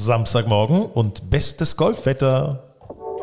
Samstagmorgen und bestes Golfwetter.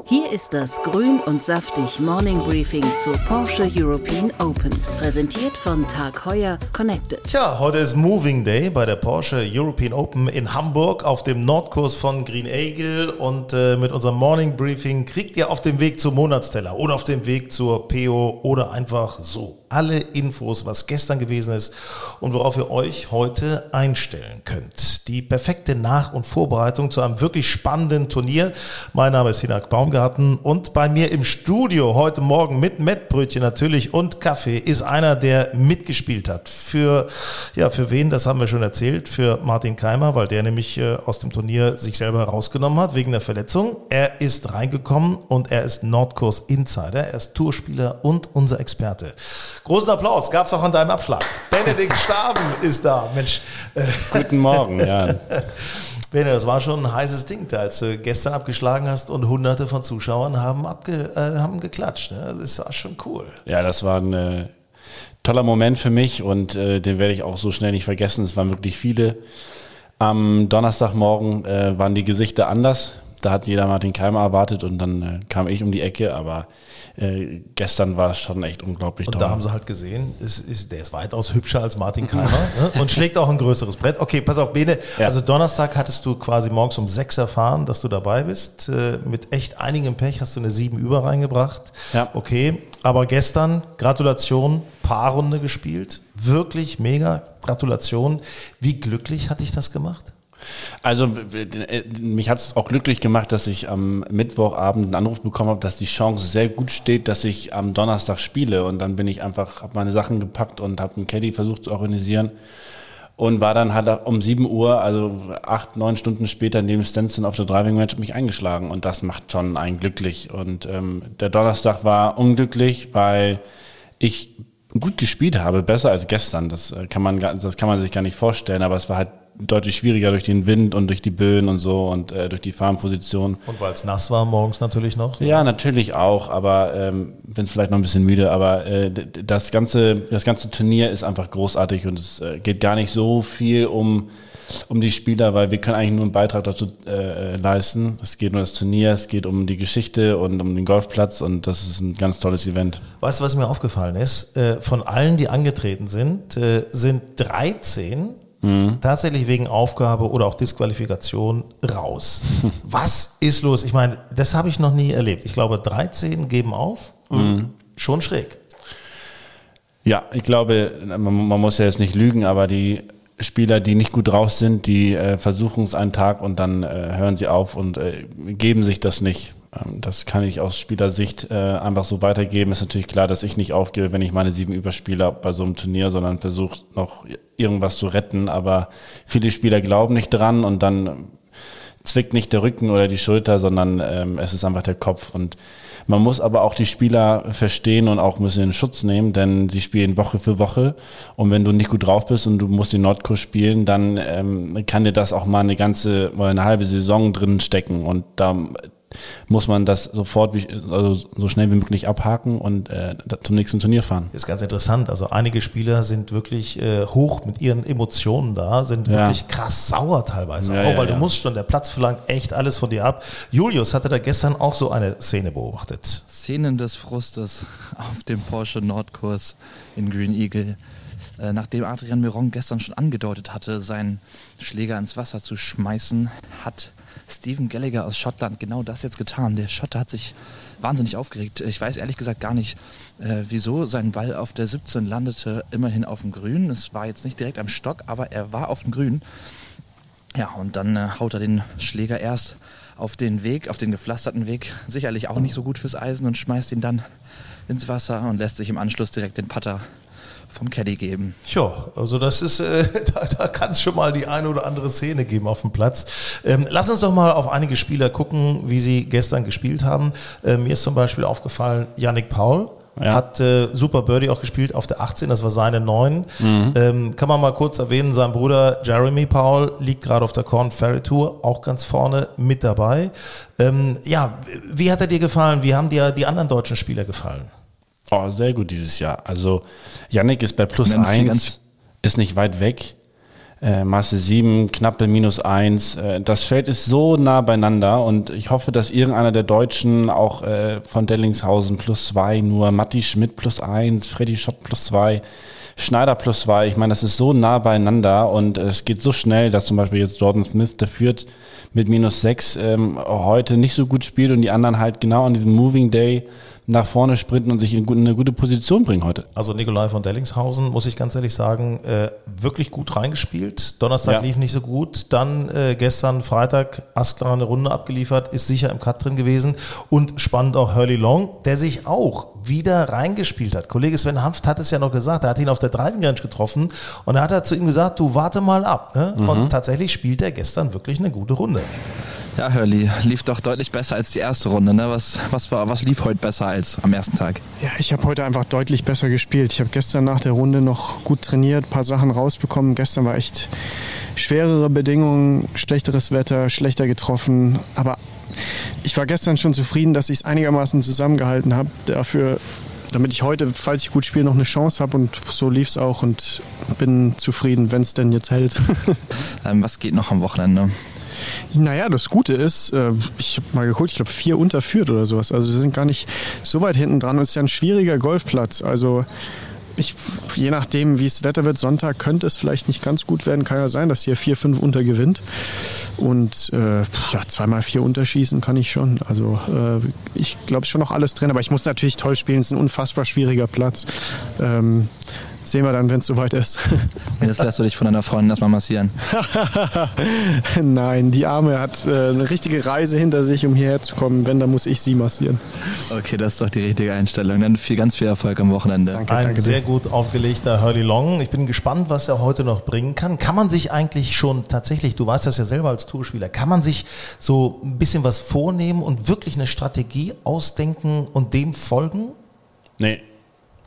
Hier ist das Grün und Saftig Morning Briefing zur Porsche European Open. Präsentiert von Tag Heuer Connected. Tja, heute ist Moving Day bei der Porsche European Open in Hamburg auf dem Nordkurs von Green Eagle. Und äh, mit unserem Morning Briefing kriegt ihr auf dem Weg zum Monatsteller oder auf dem Weg zur PO oder einfach so alle Infos, was gestern gewesen ist und worauf ihr euch heute einstellen könnt. Die perfekte Nach- und Vorbereitung zu einem wirklich spannenden Turnier. Mein Name ist Hinak Baumgarten und bei mir im Studio heute Morgen mit Mettbrötchen natürlich und Kaffee ist einer, der mitgespielt hat. Für, ja, für wen, das haben wir schon erzählt, für Martin Keimer, weil der nämlich äh, aus dem Turnier sich selber rausgenommen hat wegen der Verletzung. Er ist reingekommen und er ist Nordkurs Insider, er ist Tourspieler und unser Experte. Großen Applaus gab es auch an deinem Abschlag. Benedikt Staben ist da. Mensch. Guten Morgen, ja. Bene, das war schon ein heißes Ding, als du gestern abgeschlagen hast und hunderte von Zuschauern haben, abge, äh, haben geklatscht. Ne? Das war schon cool. Ja, das war ein äh, toller Moment für mich und äh, den werde ich auch so schnell nicht vergessen. Es waren wirklich viele. Am Donnerstagmorgen äh, waren die Gesichter anders. Da hat jeder Martin Keimer erwartet und dann äh, kam ich um die Ecke, aber äh, gestern war es schon echt unglaublich Und toll. da haben sie halt gesehen, ist, ist, der ist weitaus hübscher als Martin Keimer ne? und schlägt auch ein größeres Brett. Okay, pass auf, Bene. Ja. Also Donnerstag hattest du quasi morgens um sechs erfahren, dass du dabei bist. Äh, mit echt einigem Pech hast du eine sieben über reingebracht. Ja. Okay, aber gestern, Gratulation, Paarrunde gespielt. Wirklich mega, Gratulation. Wie glücklich hat dich das gemacht? Also äh, mich hat es auch glücklich gemacht, dass ich am Mittwochabend einen Anruf bekommen habe, dass die Chance sehr gut steht, dass ich am Donnerstag spiele. Und dann bin ich einfach, habe meine Sachen gepackt und habe einen Caddy versucht zu organisieren und war dann halt um 7 Uhr, also acht, neun Stunden später neben Stenson auf der Driving Range mich eingeschlagen und das macht schon einen glücklich. Und ähm, der Donnerstag war unglücklich, weil ich gut gespielt habe, besser als gestern. Das äh, kann man, das kann man sich gar nicht vorstellen, aber es war halt deutlich schwieriger durch den Wind und durch die Böen und so und äh, durch die Farmposition. Und weil es nass war morgens natürlich noch. Ja, natürlich auch, aber ähm, bin vielleicht noch ein bisschen müde. Aber äh, das ganze das ganze Turnier ist einfach großartig und es äh, geht gar nicht so viel um um die Spieler, weil wir können eigentlich nur einen Beitrag dazu äh, leisten. Es geht nur das Turnier, es geht um die Geschichte und um den Golfplatz und das ist ein ganz tolles Event. Weißt du, was mir aufgefallen ist? Äh, Von allen, die angetreten sind, äh, sind 13 tatsächlich wegen Aufgabe oder auch Disqualifikation raus. Was ist los? Ich meine, das habe ich noch nie erlebt. Ich glaube, 13 geben auf. Schon schräg. Ja, ich glaube, man, man muss ja jetzt nicht lügen, aber die Spieler, die nicht gut drauf sind, die äh, versuchen es einen Tag und dann äh, hören sie auf und äh, geben sich das nicht. Ähm, das kann ich aus Spielersicht äh, einfach so weitergeben. Ist natürlich klar, dass ich nicht aufgebe, wenn ich meine sieben überspiele bei so einem Turnier, sondern versuche noch irgendwas zu retten. Aber viele Spieler glauben nicht dran und dann zwickt nicht der Rücken oder die Schulter, sondern ähm, es ist einfach der Kopf. Und man muss aber auch die Spieler verstehen und auch bisschen in Schutz nehmen, denn sie spielen Woche für Woche. Und wenn du nicht gut drauf bist und du musst den Nordkurs spielen, dann ähm, kann dir das auch mal eine ganze, mal eine halbe Saison drin stecken. Und da muss man das sofort, wie, also so schnell wie möglich abhaken und äh, zum nächsten Turnier fahren. Das ist ganz interessant. Also einige Spieler sind wirklich äh, hoch mit ihren Emotionen da, sind Ja. wirklich krass sauer teilweise Ja, auch, ja, weil du ja. musst schon, der Platz verlangt echt alles von dir ab. Julius hatte da gestern auch so eine Szene beobachtet. Szenen des Frustes auf dem Porsche Nordkurs in Green Eagle. Äh, nachdem Adrian Miron gestern schon angedeutet hatte, seinen Schläger ins Wasser zu schmeißen, hat Stephen Gallagher aus Schottland genau das jetzt getan. Der Schotte hat sich wahnsinnig aufgeregt. Ich weiß ehrlich gesagt gar nicht, äh, wieso sein Ball auf der 17 landete, immerhin auf dem Grün. Es war jetzt nicht direkt am Stock, aber er war auf dem Grün. Ja, und dann äh, haut er den Schläger erst auf den Weg, auf den gepflasterten Weg, sicherlich auch nicht so gut fürs Eisen und schmeißt ihn dann ins Wasser und lässt sich im Anschluss direkt den Putter vom Caddy geben. Ja, also das ist, äh, da, da kann es schon mal die eine oder andere Szene geben auf dem Platz. Ähm, lass uns doch mal auf einige Spieler gucken, wie sie gestern gespielt haben. Äh, mir ist zum Beispiel aufgefallen, Yannick Paul. Ja. Hat äh, Super Birdie auch gespielt auf der 18, das war seine 9. Ähm, kann man mal kurz erwähnen, sein Bruder Jeremy Paul liegt gerade auf der Corn Ferry Tour, auch ganz vorne mit dabei. Ähm, ja, wie hat er dir gefallen? Wie haben dir die anderen deutschen Spieler gefallen? Oh, sehr gut dieses Jahr. Also Yannick ist bei plus eins, ist nicht weit weg. äh, Masse 7, knappe minus 1. Äh, das Feld ist so nah beieinander und ich hoffe, dass irgendeiner der Deutschen auch äh, von Dellingshausen plus 2, nur Matti Schmidt plus 1, Freddy Schott plus 2, Schneider plus 2. Ich meine, das ist so nah beieinander und es geht so schnell, dass zum Beispiel jetzt Jordan Smith, der führt mit minus 6, ähm, heute nicht so gut spielt und die anderen halt genau an diesem Moving Day nach vorne sprinten und sich in eine gute Position bringen heute. Also Nikolai von Dellingshausen, muss ich ganz ehrlich sagen, äh, wirklich gut reingespielt. Donnerstag ja. lief nicht so gut. Dann äh, gestern Freitag Asklar eine Runde abgeliefert, ist sicher im Cut drin gewesen. Und spannend auch Hurley Long, der sich auch wieder reingespielt hat. Kollege Sven Hanft hat es ja noch gesagt, er hat ihn auf der Driving Range getroffen und er hat er zu ihm gesagt, du warte mal ab. Ne? Mhm. Und tatsächlich spielt er gestern wirklich eine gute Runde. Ja, Hurley lief doch deutlich besser als die erste Runde. Ne? Was, was, war, was lief heute besser als am ersten Tag? Ja, ich habe heute einfach deutlich besser gespielt. Ich habe gestern nach der Runde noch gut trainiert, ein paar Sachen rausbekommen. Gestern war echt schwerere Bedingungen, schlechteres Wetter, schlechter getroffen. Aber ich war gestern schon zufrieden, dass ich es einigermaßen zusammengehalten habe. Dafür damit ich heute, falls ich gut spiele, noch eine Chance habe und so lief es auch und bin zufrieden, wenn es denn jetzt hält. ähm, was geht noch am Wochenende? Naja, das Gute ist, äh, ich habe mal geguckt, ich glaube vier unterführt oder sowas. Also wir sind gar nicht so weit hinten dran. Es ist ja ein schwieriger Golfplatz. Also ich, je nachdem, wie es Wetter wird, Sonntag könnte es vielleicht nicht ganz gut werden. Kann ja sein, dass hier vier, fünf unter gewinnt. Und äh, ja, zweimal vier unterschießen kann ich schon. Also äh, ich glaube schon noch alles drin. Aber ich muss natürlich toll spielen. Es ist ein unfassbar schwieriger Platz. Ähm, sehen wir dann, wenn es soweit ist. Jetzt lässt du dich von deiner Freundin erstmal massieren. Nein, die Arme hat äh, eine richtige Reise hinter sich, um hierher zu kommen. Wenn, dann muss ich sie massieren. Okay, das ist doch die richtige Einstellung. Dann viel, ganz viel Erfolg am Wochenende. Danke, Ein danke sehr dir. gut aufgelegter Hurley Long. Ich bin gespannt, was er heute noch bringen kann. Kann man sich eigentlich schon tatsächlich, du weißt das ja selber als Tourspieler, kann man sich so ein bisschen was vornehmen und wirklich eine Strategie ausdenken und dem folgen? Nee.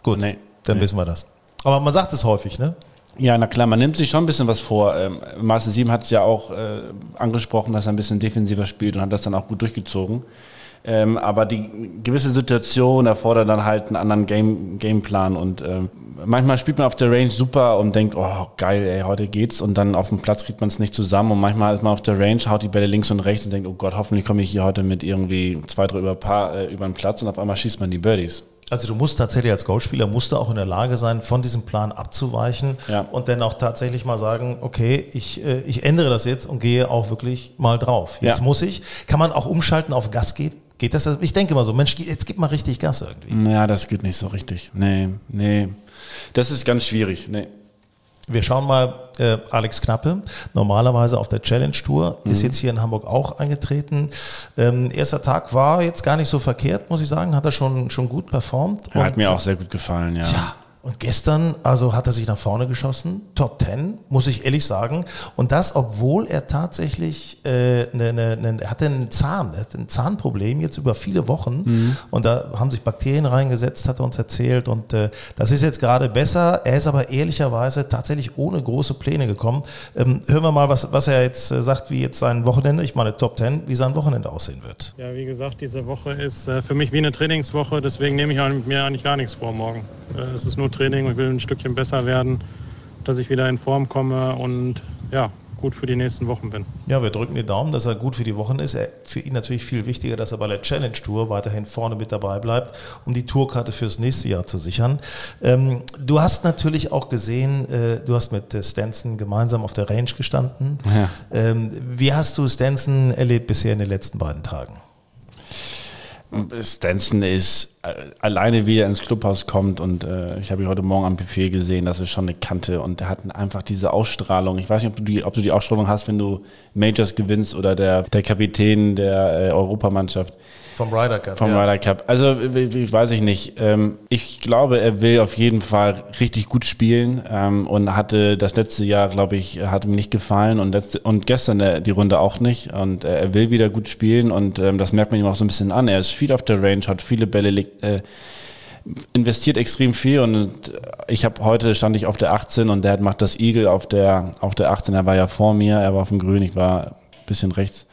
Gut, nee. dann nee. wissen wir das. Aber man sagt es häufig, ne? Ja, na klar, man nimmt sich schon ein bisschen was vor. Ähm, Marcel Sieben hat es ja auch äh, angesprochen, dass er ein bisschen defensiver spielt und hat das dann auch gut durchgezogen. Ähm, aber die gewisse Situation erfordert dann halt einen anderen Game, Gameplan und ähm, manchmal spielt man auf der Range super und denkt, oh geil, ey, heute geht's und dann auf dem Platz kriegt man es nicht zusammen und manchmal ist man auf der Range, haut die Bälle links und rechts und denkt, oh Gott, hoffentlich komme ich hier heute mit irgendwie zwei, drei über Paar äh, über den Platz und auf einmal schießt man die Birdies. Also du musst tatsächlich als Golfspieler musst du auch in der Lage sein, von diesem Plan abzuweichen ja. und dann auch tatsächlich mal sagen, okay, ich, äh, ich ändere das jetzt und gehe auch wirklich mal drauf. Jetzt ja. muss ich. Kann man auch umschalten auf Gas geben? Geht das? Ich denke mal so, Mensch, jetzt gib mal richtig Gas irgendwie. Ja, das geht nicht so richtig. Nee, nee. Das ist ganz schwierig. Nee. Wir schauen mal, äh, Alex Knappe, normalerweise auf der Challenge Tour, mhm. ist jetzt hier in Hamburg auch eingetreten. Ähm, erster Tag war jetzt gar nicht so verkehrt, muss ich sagen, hat er schon, schon gut performt. Er hat mir auch sehr gut gefallen, ja. Ja, und gestern, also hat er sich nach vorne geschossen, Top 10, muss ich ehrlich sagen. Und das, obwohl er tatsächlich, äh, ne, ne, ne, er hatte einen Zahn, er hatte ein Zahnproblem jetzt über viele Wochen. Mhm. Und da haben sich Bakterien reingesetzt, hat er uns erzählt. Und äh, das ist jetzt gerade besser. Er ist aber ehrlicherweise tatsächlich ohne große Pläne gekommen. Ähm, hören wir mal, was, was er jetzt äh, sagt, wie jetzt sein Wochenende, ich meine Top 10, wie sein Wochenende aussehen wird. Ja, wie gesagt, diese Woche ist äh, für mich wie eine Trainingswoche. Deswegen nehme ich mir eigentlich gar nichts vor morgen. Äh, es ist nur Training und ich will ein Stückchen besser werden, dass ich wieder in Form komme und ja, gut für die nächsten Wochen bin. Ja, wir drücken die Daumen, dass er gut für die Wochen ist. Für ihn natürlich viel wichtiger, dass er bei der Challenge Tour weiterhin vorne mit dabei bleibt, um die Tourkarte fürs nächste Jahr zu sichern. Ähm, du hast natürlich auch gesehen, äh, du hast mit Stenson gemeinsam auf der Range gestanden. Ja. Ähm, wie hast du Stenson erlebt bisher in den letzten beiden Tagen? Stenson ist äh, alleine, wie er ins Clubhaus kommt und äh, ich habe ihn heute Morgen am Buffet gesehen, das ist schon eine Kante und er hat einfach diese Ausstrahlung. Ich weiß nicht, ob du die, ob du die Ausstrahlung hast, wenn du Majors gewinnst oder der, der Kapitän der äh, Europamannschaft. Vom Ryder Cup. Vom ja. Ryder Cup. Also, ich weiß ich nicht. Ähm, ich glaube, er will auf jeden Fall richtig gut spielen ähm, und hatte das letzte Jahr, glaube ich, hat ihm nicht gefallen und, letzte, und gestern die Runde auch nicht. Und äh, er will wieder gut spielen und ähm, das merkt man ihm auch so ein bisschen an. Er ist viel auf der Range, hat viele Bälle, äh, investiert extrem viel und ich habe heute stand ich auf der 18 und der macht das Eagle auf der auf der 18. Er war ja vor mir, er war auf dem Grün, ich war bisschen rechts.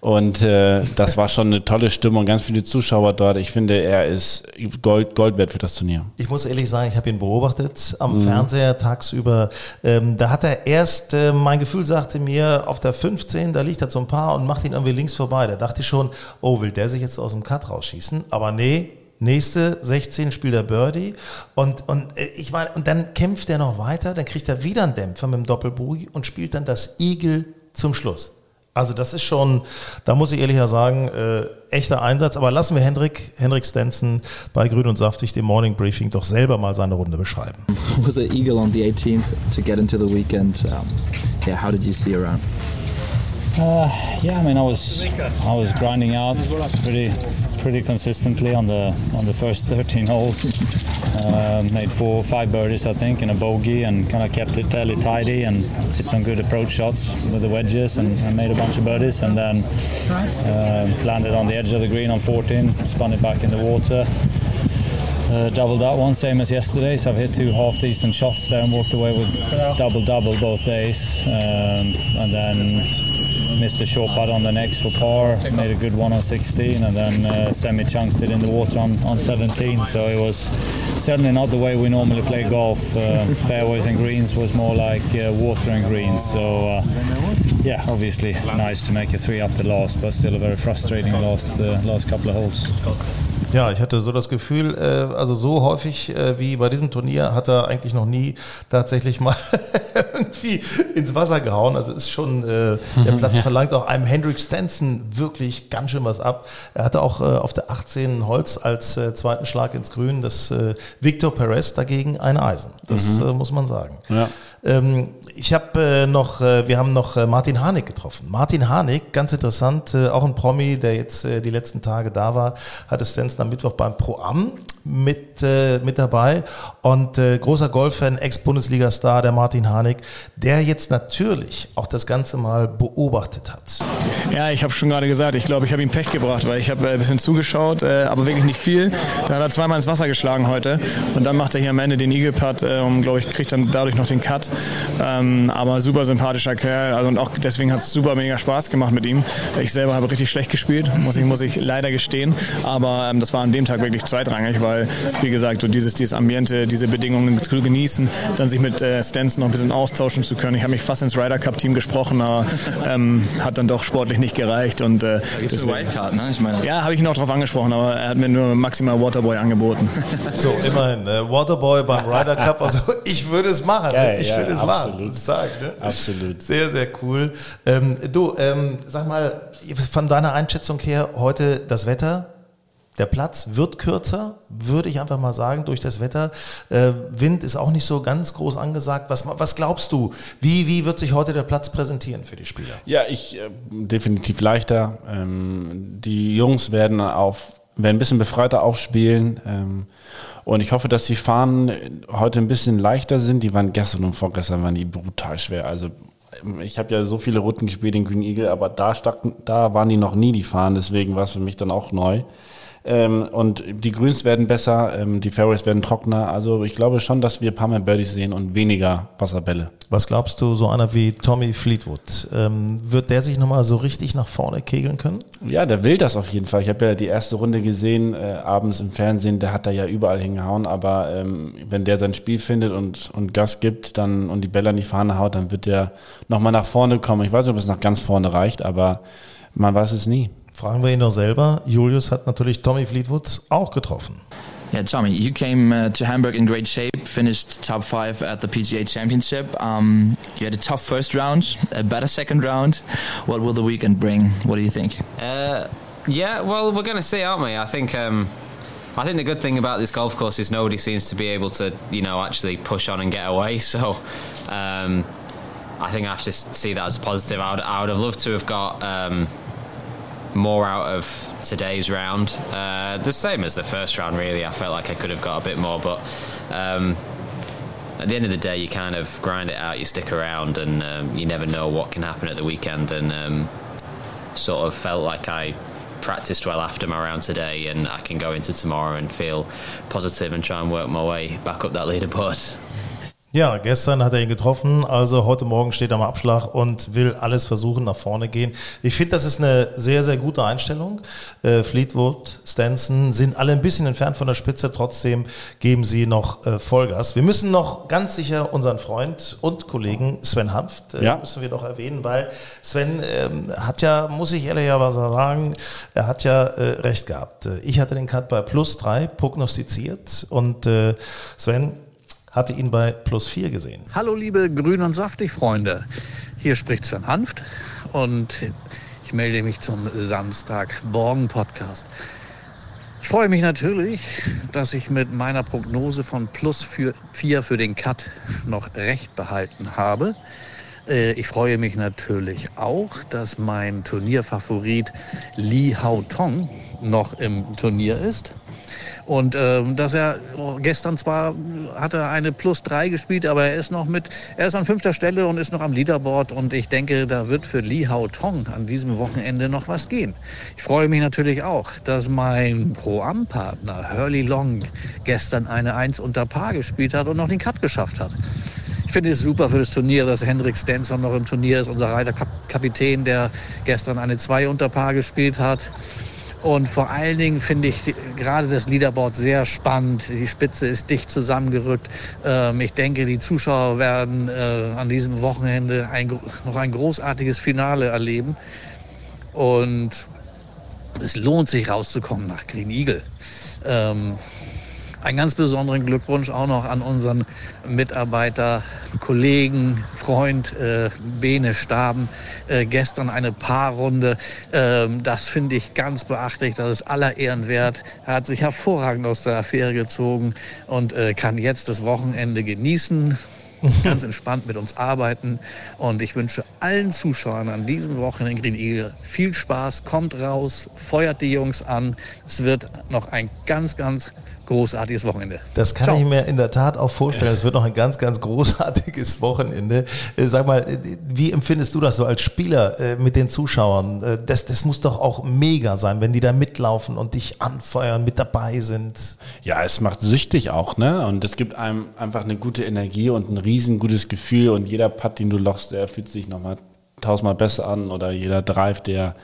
Und äh, das war schon eine tolle Stimmung, ganz viele Zuschauer dort. Ich finde, er ist Gold, Gold wert für das Turnier. Ich muss ehrlich sagen, ich habe ihn beobachtet am mhm. Fernseher tagsüber. Ähm, da hat er erst, äh, mein Gefühl sagte mir, auf der 15, da liegt er zum Paar und macht ihn irgendwie links vorbei. Da dachte ich schon, oh, will der sich jetzt aus dem Cut rausschießen? Aber nee, Nächste 16 spielt er Birdie und, und äh, ich meine, und dann kämpft er noch weiter, dann kriegt er wieder einen Dämpfer mit dem Doppelboogie und spielt dann das Igel zum Schluss. Also das ist schon, da muss ich ehrlich sagen, äh, echter Einsatz. Aber lassen wir Hendrik, Hendrik Stenson bei Grün und Saftig, dem Morning Briefing, doch selber mal seine Runde beschreiben. Was an eagle on the 18th to get into the weekend. Um, yeah, how did you see around? Uh, yeah, I mean, I was I was grinding out pretty pretty consistently on the on the first 13 holes. Uh, made four, five birdies, I think, in a bogey, and kind of kept it fairly tidy and hit some good approach shots with the wedges, and, and made a bunch of birdies, and then uh, landed on the edge of the green on 14, spun it back in the water. Uh, doubled that one, same as yesterday. So I've hit two half decent shots there and walked away with double double both days. Um, and then missed a short putt on the next for par, made a good one on 16, and then uh, semi chunked it in the water on, on 17. So it was certainly not the way we normally play golf. Uh, fairways and greens was more like uh, water and greens. So uh, yeah, obviously nice to make a three up the last, but still a very frustrating last uh, last couple of holes. Ja, ich hatte so das Gefühl, äh, also so häufig äh, wie bei diesem Turnier hat er eigentlich noch nie tatsächlich mal irgendwie ins Wasser gehauen. Also ist schon, äh, der Platz ja. Verlangt auch einem Hendrik Stenson wirklich ganz schön was ab. Er hatte auch äh, auf der 18 Holz als äh, zweiten Schlag ins Grün das äh, Victor Perez dagegen ein Eisen. Das mhm. äh, muss man sagen. Ja. Ähm, ich habe äh, noch, äh, wir haben noch Martin Harnik getroffen. Martin Harnik, ganz interessant, auch ein Promi, der jetzt die letzten Tage da war, hatte Stenson am Mittwoch beim Pro Am mit, äh, mit dabei und äh, großer Golffan, Ex-Bundesliga-Star, der Martin Harnik, der jetzt natürlich auch das Ganze mal beobachtet hat. Ja, ich habe schon gerade gesagt, ich glaube, ich habe ihm Pech gebracht, weil ich habe äh, ein bisschen zugeschaut, äh, aber wirklich nicht viel. Da hat er zweimal ins Wasser geschlagen heute und dann macht er hier am Ende den Eagle Putt äh, und glaube ich kriegt dann dadurch noch den Cut. Ähm, aber super sympathischer Kerl also, und auch deswegen hat es super mega Spaß gemacht mit ihm. Ich selber habe richtig schlecht gespielt, muss ich, muss ich leider gestehen, aber ähm, das war an dem Tag wirklich zweitrangig, weil weil, wie gesagt, so dieses, dieses Ambiente, diese Bedingungen zu genießen, dann sich mit äh, Stenson noch ein bisschen austauschen zu können. Ich habe mich fast ins Ryder Cup Team gesprochen, aber ähm, hat dann doch sportlich nicht gereicht. Und, äh, das Wildcard, ne? Ich meine. Ja, habe ich ihn auch darauf angesprochen, aber er hat mir nur maximal Waterboy angeboten. So, immerhin, äh, Waterboy beim Ryder Cup, also ich würde es machen. Ja, ich ja, würde es absolut. machen, sagen. Ne? Absolut. Sehr, sehr cool. Ähm, du, ähm, sag mal, von deiner Einschätzung her heute das Wetter? Der Platz wird kürzer, würde ich einfach mal sagen, durch das Wetter. Äh, Wind ist auch nicht so ganz groß angesagt. Was, was glaubst du? Wie, wie wird sich heute der Platz präsentieren für die Spieler? Ja, ich äh, definitiv leichter. Ähm, die Jungs werden auf werden ein bisschen befreiter aufspielen. Ähm, und ich hoffe, dass die Fahnen heute ein bisschen leichter sind. Die waren gestern und vorgestern waren die brutal schwer. Also ich habe ja so viele Runden gespielt in Green Eagle, aber da, da waren die noch nie die Fahnen. Deswegen war es für mich dann auch neu. Ähm, und die Grüns werden besser, ähm, die Fairways werden trockener. Also ich glaube schon, dass wir ein paar mehr Birdies sehen und weniger Wasserbälle. Was glaubst du, so einer wie Tommy Fleetwood, ähm, wird der sich nochmal so richtig nach vorne kegeln können? Ja, der will das auf jeden Fall. Ich habe ja die erste Runde gesehen, äh, abends im Fernsehen, der hat da ja überall hingehauen, aber ähm, wenn der sein Spiel findet und, und Gas gibt dann und die Bälle an die Fahne haut, dann wird der nochmal nach vorne kommen. Ich weiß nicht, ob es nach ganz vorne reicht, aber man weiß es nie. Fragen wir ihn doch selber. Julius hat natürlich Tommy Fleetwood auch getroffen. Yeah, Tommy, you came uh, to Hamburg in great shape, finished top five at the PGA Championship. Um, you had a tough first round, a better second round. What will the weekend bring? What do you think? Uh, yeah, well, we're going to see, aren't we? I think. Um, I think the good thing about this golf course is nobody seems to be able to, you know, actually push on and get away. So, um, I think I have to see that as positive. I would, I would have loved to have got um, more out of today's round. Uh, the same as the first round, really. I felt like I could have got a bit more, but um, at the end of the day, you kind of grind it out, you stick around, and um, you never know what can happen at the weekend. And um, sort of felt like I practiced well after my round today, and I can go into tomorrow and feel positive and try and work my way back up that leaderboard. Ja, gestern hat er ihn getroffen, also heute Morgen steht er am Abschlag und will alles versuchen, nach vorne gehen. Ich finde, das ist eine sehr, sehr gute Einstellung. Äh, Fleetwood, Stenson sind alle ein bisschen entfernt von der Spitze, trotzdem geben sie noch äh, Vollgas. Wir müssen noch ganz sicher unseren Freund und Kollegen Sven Hanft, äh, Ja. müssen wir noch erwähnen, weil Sven ähm, hat ja, muss ich ehrlicherweise sagen, er hat ja äh, recht gehabt. Äh, Ich hatte den Cut bei plus drei prognostiziert und äh, Sven hatte ihn bei plus vier gesehen. Hallo liebe Grün und Saftig Freunde, hier spricht Sven Hanft und ich melde mich zum Samstagmorgen Podcast. Ich freue mich natürlich, dass ich mit meiner Prognose von plus für- vier für den Cut noch recht behalten habe. Äh, Ich freue mich natürlich auch, dass mein Turnierfavorit Li Hao Tong noch im Turnier ist. Und ähm, dass er gestern zwar hat er eine Plus 3 gespielt, aber er ist noch mit, er ist an fünfter Stelle und ist noch am Leaderboard und ich denke, da wird für Li Hao Tong an diesem Wochenende noch was gehen. Ich freue mich natürlich auch, dass mein Pro-Am-Partner Hurley Long gestern eine 1 unter Paar gespielt hat und noch den Cut geschafft hat. Ich finde es super für das Turnier, dass Hendrik Stenson noch im Turnier ist, unser Reiterkapitän, der gestern eine 2 unter Paar gespielt hat. Und vor allen Dingen finde ich gerade das Leaderboard sehr spannend. Die Spitze ist dicht zusammengerückt. Ähm, ich denke, die Zuschauer werden äh, an diesem Wochenende ein, noch ein großartiges Finale erleben. Und es lohnt sich rauszukommen nach Green Eagle. Ähm, einen ganz besonderen Glückwunsch auch noch an unseren Mitarbeiter, Kollegen, Freund äh, Bene Staben. Äh, gestern eine Paarrunde. Ähm, das finde ich ganz beachtlich. Das ist aller Ehren wert. Er hat sich hervorragend aus der Affäre gezogen und äh, kann jetzt das Wochenende genießen. Ganz entspannt mit uns arbeiten. Und ich wünsche allen Zuschauern an diesem Wochenende in Green Eagle viel Spaß. Kommt raus, feuert die Jungs an. Es wird noch ein ganz, ganz großartiges Wochenende. Das kann Ciao. ich mir in der Tat auch vorstellen. Es wird noch ein ganz, ganz großartiges Wochenende. Äh, Sag mal, äh, wie empfindest du das so als Spieler äh, mit den Zuschauern? Das, das muss doch auch mega sein, wenn die da mitlaufen und dich anfeuern, mit dabei sind. Ja, es macht süchtig auch, ne? Und es gibt einem einfach eine gute Energie und ein riesen gutes Gefühl und jeder Putt, den du lochst, der fühlt sich nochmal tausendmal besser an oder jeder Drive, der,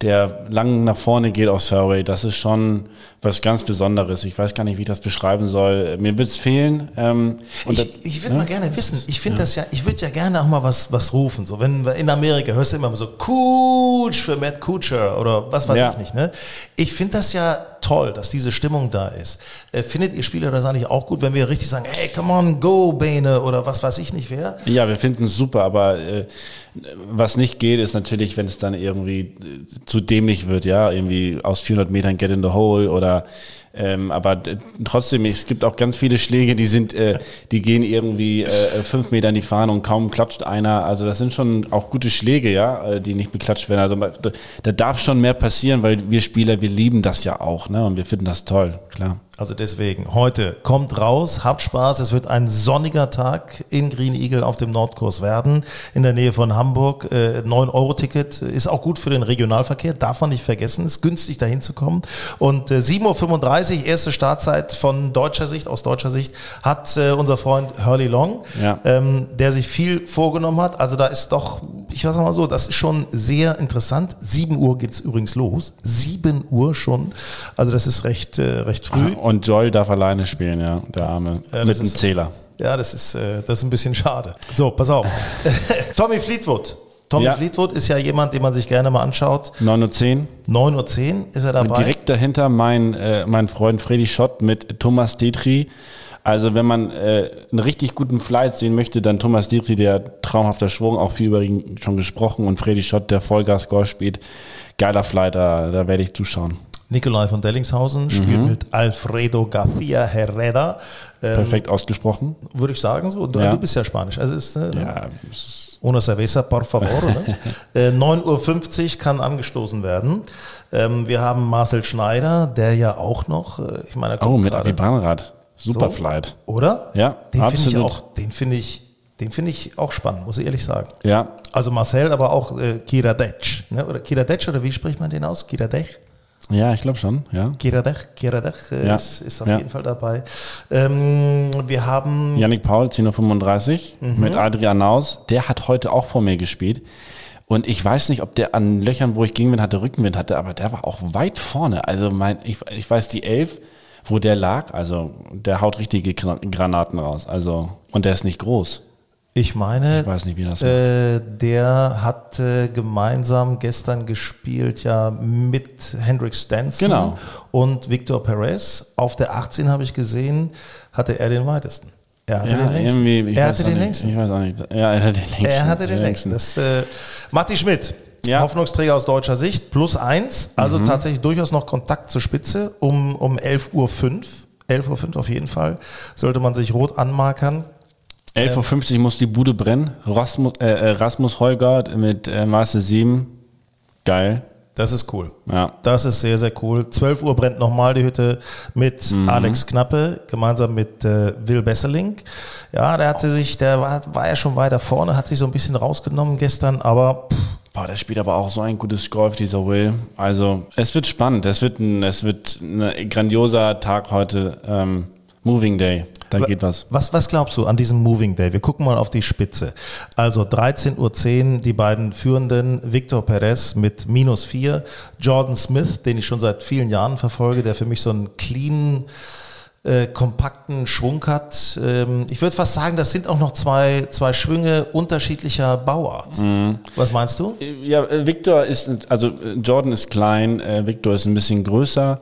der lang nach vorne geht aufs Fairway, das ist schon was ganz Besonderes. Ich weiß gar nicht, wie ich das beschreiben soll. Mir wird's fehlen. Ähm, das- Ich, ich würde ne? mal gerne wissen, ich finde das ja, ich würde ja gerne auch mal was, was rufen. So, wenn wir in Amerika hörst du immer so Cooch für Matt Kuchar oder was weiß Ja. ich nicht. Ne? Ich finde das ja toll, dass diese Stimmung da ist. Äh, findet ihr Spieler das eigentlich auch gut, wenn wir richtig sagen, hey, come on, go, Bane oder was weiß ich nicht wer? Ja, wir finden es super, aber äh, was nicht geht, ist natürlich, wenn es dann irgendwie äh, zu dämlich wird, ja, irgendwie aus 400 Metern get in the hole oder ähm, aber d- trotzdem, es gibt auch ganz viele Schläge, die sind, äh, die gehen irgendwie äh, fünf Meter in die Fahne und kaum klatscht einer. Also das sind schon auch gute Schläge, ja, äh, die nicht beklatscht werden. Also da, da darf schon mehr passieren, weil wir Spieler, wir lieben das ja auch, ne? Und wir finden das toll, klar. Also deswegen, heute kommt raus, habt Spaß. Es wird ein sonniger Tag in Green Eagle auf dem Nordkurs werden, in der Nähe von Hamburg. Äh, 9-Euro-Ticket ist auch gut für den Regionalverkehr, darf man nicht vergessen. Ist günstig dahin zu kommen. Und äh, 7.35 Uhr, erste Startzeit von deutscher Sicht, aus deutscher Sicht, hat äh, unser Freund Hurley Long, Ja. ähm, der sich viel vorgenommen hat. Also da ist doch, ich sag mal so, das ist schon sehr interessant. 7 Uhr geht's übrigens los. 7 Uhr schon. Also das ist recht, äh, recht früh. Und Joel darf alleine spielen, ja, der Arme. Ja, Mit einem Zähler. Ja, das ist, äh, das ist ein bisschen schade. So, pass auf. Tommy Fleetwood. Tommy Ja. Fleetwood ist ja jemand, den man sich gerne mal anschaut. 9.10 Uhr. 9.10 Uhr ist er dabei. Und direkt dahinter mein, äh, mein Freund Freddy Schott mit Thomas Detri. Also wenn man äh, einen richtig guten Flight sehen möchte, dann Thomas Detri, der traumhafter Schwung, auch viel über ihn schon gesprochen und Freddy Schott, der Vollgas Golf spielt. Geiler Flight, da, da werde ich zuschauen. Nikolai von Dellingshausen spielt Mhm. mit Alfredo Garcia Herrera. Ähm, Perfekt ausgesprochen. Würde ich sagen so. Du, Ja. du bist ja Spanisch. Also ist, äh, Ja, Una cerveza, por favor. ne? äh, 9.50 Uhr kann angestoßen werden. Ähm, wir haben Marcel Schneider, der ja auch noch, äh, ich meine, oh, mit Abi Bahnrad. Super So. Oder? Ja, Den finde ich absolut. auch, den finde ich, den finde ich auch spannend, muss ich ehrlich sagen. Ja, Also Marcel, aber auch äh, Kiradec, ne? Oder Kiradec, oder wie spricht man den aus? Kiradec? Ja, ich glaube schon, ja. Giradech äh, Ja. ist, ist auf Ja. jeden Fall dabei. Ähm, wir haben Yannick Paul, 10.35 Uhr Mhm. mit Adrian Naus. Der hat heute auch vor mir gespielt. Und ich weiß nicht, ob der an Löchern, wo ich Gegenwind hatte, Rückenwind hatte, aber der war auch weit vorne. Also mein, ich, ich weiß die Elf, wo der lag, also der haut richtige Gra- Granaten raus. Also, und der ist nicht groß. Ich meine, Ich weiß nicht, wie das äh, der hat äh, gemeinsam gestern gespielt ja mit Hendrik Stenson Genau. und Victor Perez. Auf der 18 habe ich gesehen, hatte er den weitesten. Er hatte den längsten. er hatte den längsten. Ich weiß auch nicht. Ja, er hatte den längsten. Er hatte den längsten. Das, äh, Matti Schmidt, Ja. Hoffnungsträger aus deutscher Sicht, plus eins, also Mhm. tatsächlich durchaus noch Kontakt zur Spitze um, um 11.05 Uhr. 11.05 Uhr auf jeden Fall. Sollte man sich rot anmarkern. 11.50 Uhr muss die Bude brennen. Rasmus, äh, äh, Rasmus Heugart mit äh, Maße 7. Geil. Das ist cool. Ja. Das ist sehr, sehr cool. 12 Uhr brennt nochmal die Hütte mit Mhm. Alex Knappe, gemeinsam mit äh, Will Besserling. Ja, der hatte sich, der war, war ja schon weiter vorne, hat sich so ein bisschen rausgenommen gestern, aber pff, Boah, der spielt aber auch so ein gutes Golf, dieser Will. Also, es wird spannend. Es wird ein, es wird ein grandioser Tag heute. Ähm, Moving Day. Da geht was. Was, was glaubst du an diesem Moving Day? Wir gucken mal auf die Spitze. Also 13.10 Uhr die beiden Führenden, Victor Perez mit minus 4, Jordan Smith, den ich schon seit vielen Jahren verfolge, der für mich so einen cleanen, äh, kompakten Schwung hat. Ähm, ich würde fast sagen, das sind auch noch zwei, zwei Schwünge unterschiedlicher Bauart. Mhm. Was meinst du? Ja, äh, Victor ist, also äh, Jordan ist klein, äh, Victor ist ein bisschen größer.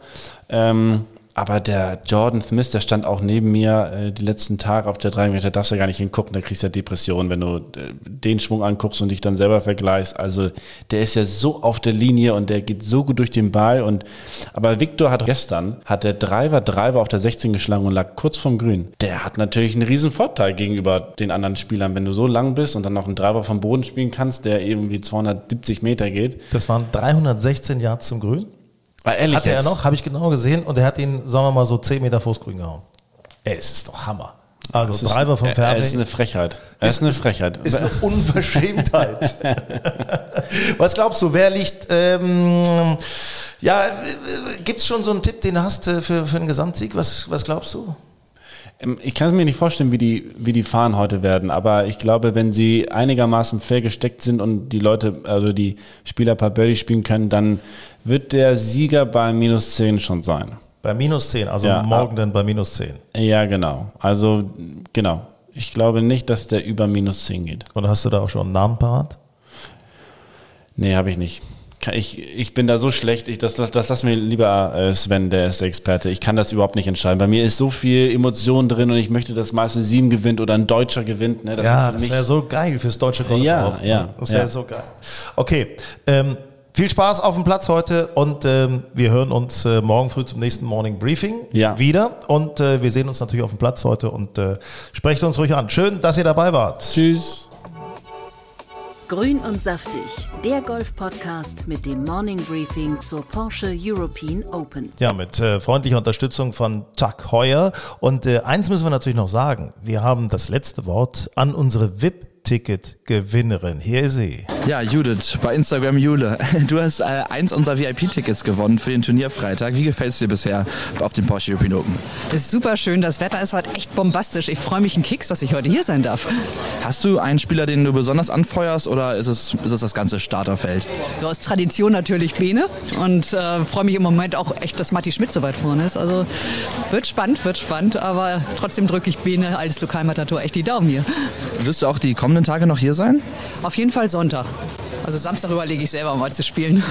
Ähm, aber der Jordan Smith, der stand auch neben mir äh, die letzten Tage auf der 3 Meter, darfst du gar nicht hingucken, da kriegst du ja Depressionen, wenn du äh, den Schwung anguckst und dich dann selber vergleichst. Also der ist ja so auf der Linie und der geht so gut durch den Ball. Und aber Victor hat gestern, hat der Driver Driver auf der 16 geschlagen und lag kurz vom Grün. Der hat natürlich einen riesen Vorteil gegenüber den anderen Spielern, wenn du so lang bist und dann noch einen Driver vom Boden spielen kannst, der irgendwie 270 Meter geht. Das waren 316 Yards zum Grün. Ah, ehrlich Hatte er jetzt? noch, habe ich genau gesehen, und er hat ihn, sagen wir mal, so 10 Meter vors Grün gehauen. Ey, es ist doch Hammer. Also Das ist- Driver vom er- Fairway. Er ist eine Frechheit. Er ist, eine Frechheit. Ist eine Unverschämtheit. Was glaubst du, wer liegt, ähm, ja, gibt es schon so einen Tipp, den du hast äh, für, für einen Gesamtsieg? Was, was glaubst du? Ähm, Ich kann es mir nicht vorstellen, wie die, wie die Fahren heute werden, aber ich glaube, wenn sie einigermaßen fair gesteckt sind und die Leute, also die Spieler ein paar Birdie spielen können, dann wird der Sieger bei minus 10 schon sein. Bei minus 10, also Ja, morgen dann bei minus 10. Ja, genau. Also, genau. Ich glaube nicht, dass der über minus 10 geht. Und hast du da auch schon einen Namen parat? Nee, habe ich nicht. Ich, ich bin da so schlecht, ich, das, das, das lass mir lieber äh, Sven, der ist der Experte. Ich kann das überhaupt nicht entscheiden. Bei mir ist so viel Emotion drin und ich möchte, dass meistens sieben gewinnt oder ein Deutscher gewinnt. Ne? Das ja, das wäre so geil fürs deutsche Golf. Ja, auch, ne? ja, Das wäre ja. so geil. Okay, ähm, viel Spaß auf dem Platz heute und ähm, wir hören uns äh, morgen früh zum nächsten Morning Briefing Ja. wieder und äh, wir sehen uns natürlich auf dem Platz heute und äh, sprecht uns ruhig an. Schön, dass ihr dabei wart. Tschüss. Grün und saftig, der Golf-Podcast mit dem Morning Briefing zur Porsche European Open. Ja, mit äh, freundlicher Unterstützung von Tuck Heuer. Und äh, eins müssen wir natürlich noch sagen. Wir haben das letzte Wort an unsere VIP-Ticket-Gewinnerin. Hier ist sie. Ja, Judith, bei Instagram Jule. Du hast äh, eins unserer VIP-Tickets gewonnen für den Turnierfreitag. Wie gefällt es dir bisher auf dem Porsche European Open? Ist super schön. Das Wetter ist heute echt bombastisch. Ich freue mich einen Keks, dass ich heute hier sein darf. Hast du einen Spieler, den du besonders anfeuerst oder ist es, ist es das ganze Starterfeld? Du aus Tradition natürlich Bene und äh, freue mich im Moment auch echt, dass Matti Schmidt so weit vorne ist. Also wird spannend, wird spannend, aber trotzdem drücke ich Bene als Lokalmatator echt die Daumen hier. Wirst du auch die kommenden Tage noch hier sein? Auf jeden Fall Sonntag. Also Samstag überlege ich selber mal zu spielen.